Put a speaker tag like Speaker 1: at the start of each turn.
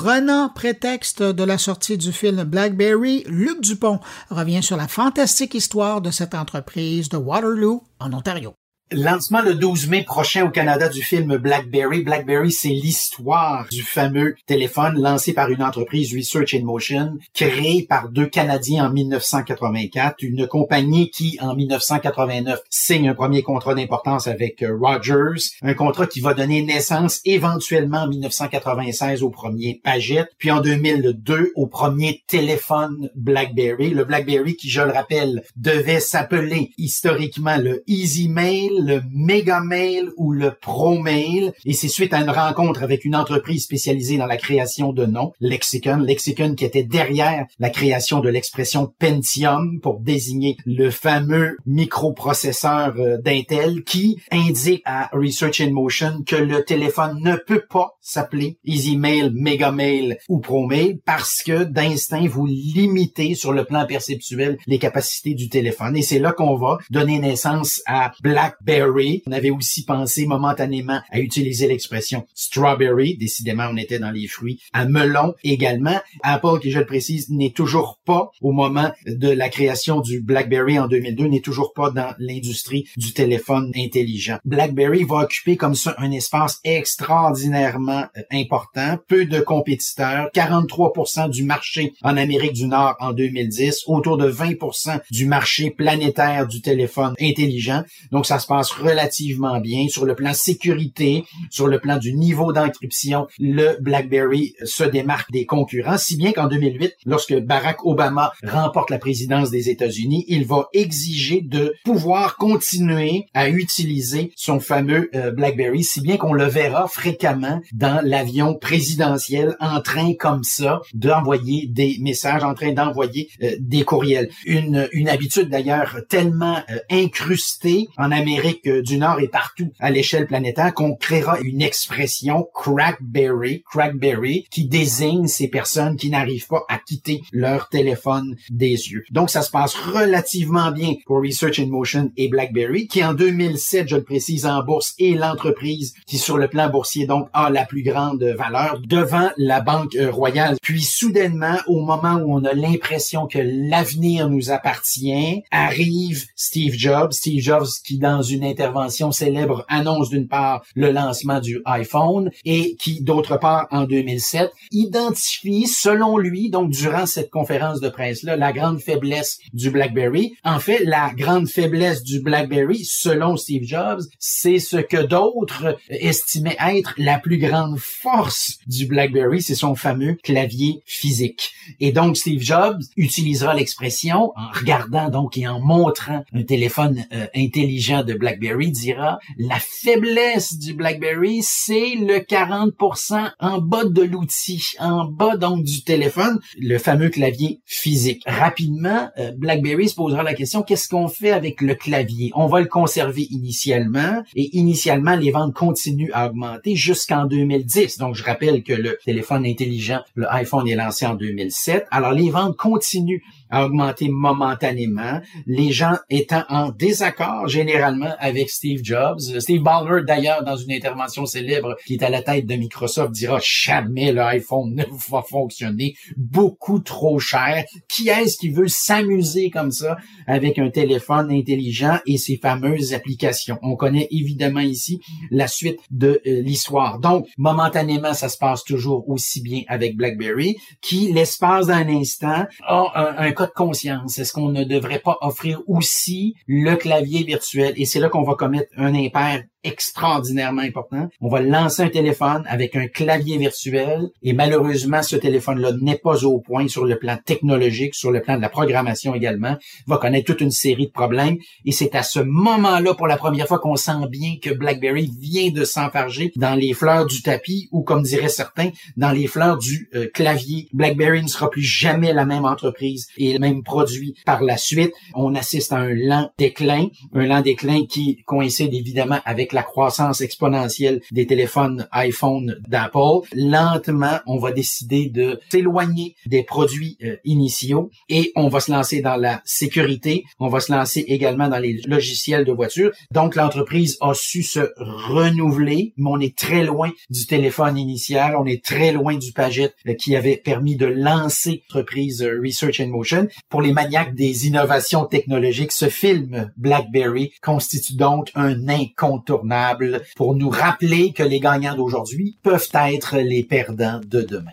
Speaker 1: Prenant prétexte de la sortie du film Blackberry, Luc Dupont revient sur la fantastique histoire de cette entreprise de Waterloo, en Ontario.
Speaker 2: Lancement le 12 mai prochain au Canada du film BlackBerry. BlackBerry, c'est l'histoire du fameux téléphone lancé par une entreprise Research in Motion, créé par deux Canadiens en 1984, une compagnie qui, en 1989, signe un premier contrat d'importance avec euh, Rogers, un contrat qui va donner naissance éventuellement en 1996 au premier Paget, puis en 2002 au premier téléphone BlackBerry. Le BlackBerry qui, je le rappelle, devait s'appeler historiquement le Easy Mail, le Mega Mail ou le Pro Mail. Et c'est suite à une rencontre avec une entreprise spécialisée dans la création de noms, Lexicon. Lexicon qui était derrière la création de l'expression Pentium pour désigner le fameux microprocesseur euh, d'Intel qui indique à Research in Motion que le téléphone ne peut pas s'appeler Easy Mail, Mega Mail ou Pro Mail parce que d'instinct vous limitez sur le plan perceptuel les capacités du téléphone. Et c'est là qu'on va donner naissance à Black on avait aussi pensé momentanément à utiliser l'expression strawberry. Décidément, on était dans les fruits. À melon également. Apple, qui je le précise, n'est toujours pas au moment de la création du BlackBerry en 2002, n'est toujours pas dans l'industrie du téléphone intelligent. BlackBerry va occuper comme ça un espace extraordinairement euh, important. Peu de compétiteurs. 43% du marché en Amérique du Nord en 2010. Autour de 20% du marché planétaire du téléphone intelligent. Donc, ça se passe relativement bien sur le plan sécurité, sur le plan du niveau d'encryption. Le BlackBerry se démarque des concurrents, si bien qu'en 2008, lorsque Barack Obama remporte la présidence des États-Unis, il va exiger de pouvoir continuer à utiliser son fameux euh, BlackBerry, si bien qu'on le verra fréquemment dans l'avion présidentiel en train comme ça d'envoyer des messages, en train d'envoyer euh, des courriels. Une, une habitude d'ailleurs tellement euh, incrustée en Amérique du Nord et partout à l'échelle planétaire qu'on créera une expression crackberry, crackberry, qui désigne ces personnes qui n'arrivent pas à quitter leur téléphone des yeux. Donc ça se passe relativement bien pour Research in Motion et BlackBerry, qui en 2007, je le précise, en bourse est l'entreprise qui sur le plan boursier donc a la plus grande valeur devant la Banque royale. Puis soudainement, au moment où on a l'impression que l'avenir nous appartient, arrive Steve Jobs, Steve Jobs qui dans une intervention célèbre annonce d'une part le lancement du iPhone et qui d'autre part en 2007 identifie selon lui donc durant cette conférence de presse là la grande faiblesse du BlackBerry. En fait, la grande faiblesse du BlackBerry selon Steve Jobs, c'est ce que d'autres estimaient être la plus grande force du BlackBerry, c'est son fameux clavier physique. Et donc Steve Jobs utilisera l'expression en regardant donc et en montrant un téléphone euh, intelligent de BlackBerry dira la faiblesse du BlackBerry, c'est le 40% en bas de l'outil, en bas donc du téléphone, le fameux clavier physique. Rapidement, euh, BlackBerry se posera la question qu'est-ce qu'on fait avec le clavier? On va le conserver initialement et initialement les ventes continuent à augmenter jusqu'en 2010. Donc je rappelle que le téléphone intelligent, le iPhone est lancé en 2007. Alors les ventes continuent à augmenter momentanément, les gens étant en désaccord généralement avec Steve Jobs. Steve Ballmer, d'ailleurs, dans une intervention célèbre qui est à la tête de Microsoft, dira jamais l'iPhone ne va fonctionner, beaucoup trop cher. Qui est-ce qui veut s'amuser comme ça avec un téléphone intelligent et ses fameuses applications? On connaît évidemment ici la suite de euh, l'histoire. Donc, momentanément, ça se passe toujours aussi bien avec BlackBerry, qui, l'espace d'un instant, a un de conscience. Est-ce qu'on ne devrait pas offrir aussi le clavier virtuel? Et c'est là qu'on va commettre un impair extraordinairement important. On va lancer un téléphone avec un clavier virtuel et malheureusement, ce téléphone-là n'est pas au point sur le plan technologique, sur le plan de la programmation également, Il va connaître toute une série de problèmes et c'est à ce moment-là pour la première fois qu'on sent bien que BlackBerry vient de s'enfarger dans les fleurs du tapis ou comme diraient certains, dans les fleurs du euh, clavier. BlackBerry ne sera plus jamais la même entreprise et le même produit par la suite. On assiste à un lent déclin, un lent déclin qui coïncide évidemment avec la croissance exponentielle des téléphones iPhone d'Apple, lentement, on va décider de s'éloigner des produits euh, initiaux et on va se lancer dans la sécurité, on va se lancer également dans les logiciels de voiture. Donc, l'entreprise a su se renouveler, mais on est très loin du téléphone initial, on est très loin du Paget euh, qui avait permis de lancer l'entreprise euh, Research in Motion. Pour les maniaques des innovations technologiques, ce film BlackBerry constitue donc un pour nous rappeler que les gagnants d'aujourd'hui peuvent être les perdants de demain.